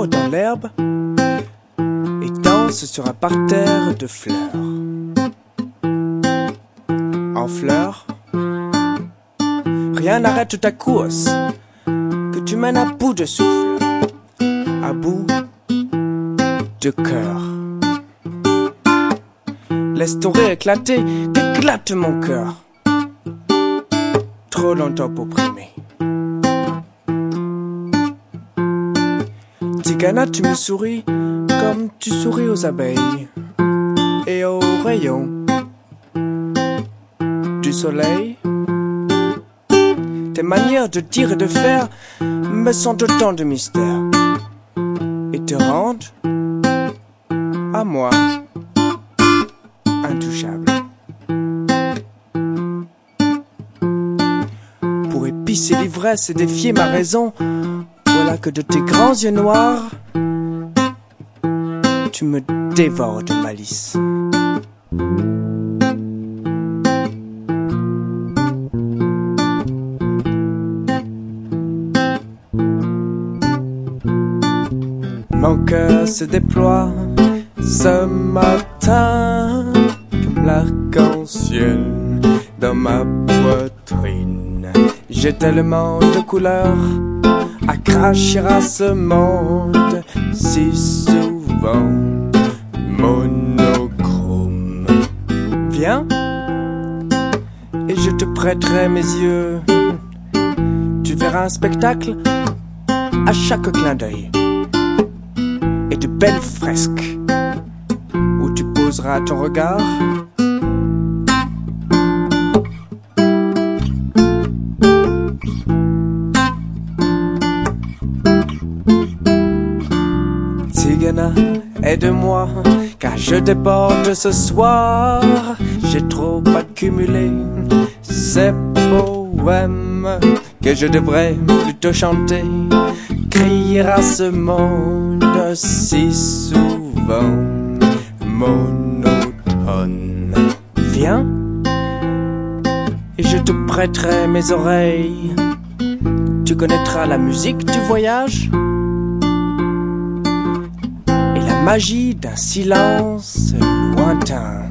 l'herbe et danse sur un parterre de fleurs. En fleurs, rien n'arrête ta course que tu mènes à bout de souffle, à bout de cœur. Laisse ton rire éclater, qu'éclate mon cœur. Trop longtemps pour primer. Tigana, tu me souris comme tu souris aux abeilles et aux rayons du soleil. Tes manières de dire et de faire me sont autant de mystères et te rendent à moi intouchable. Pour épicer l'ivresse et défier ma raison, que de tes grands yeux noirs, tu me dévores de malice. Mon cœur se déploie ce matin comme l'arc-en-ciel dans ma poitrine. J'ai tellement de couleurs à cracher à ce monde si souvent monochrome. Viens et je te prêterai mes yeux. Tu verras un spectacle à chaque clin d'œil et de belles fresques où tu poseras ton regard. Tigana, aide-moi, car je déborde ce soir. J'ai trop accumulé ces poèmes que je devrais plutôt chanter, crier à ce monde si souvent monotone. Viens, et je te prêterai mes oreilles. Tu connaîtras la musique du voyage magie d'un silence lointain.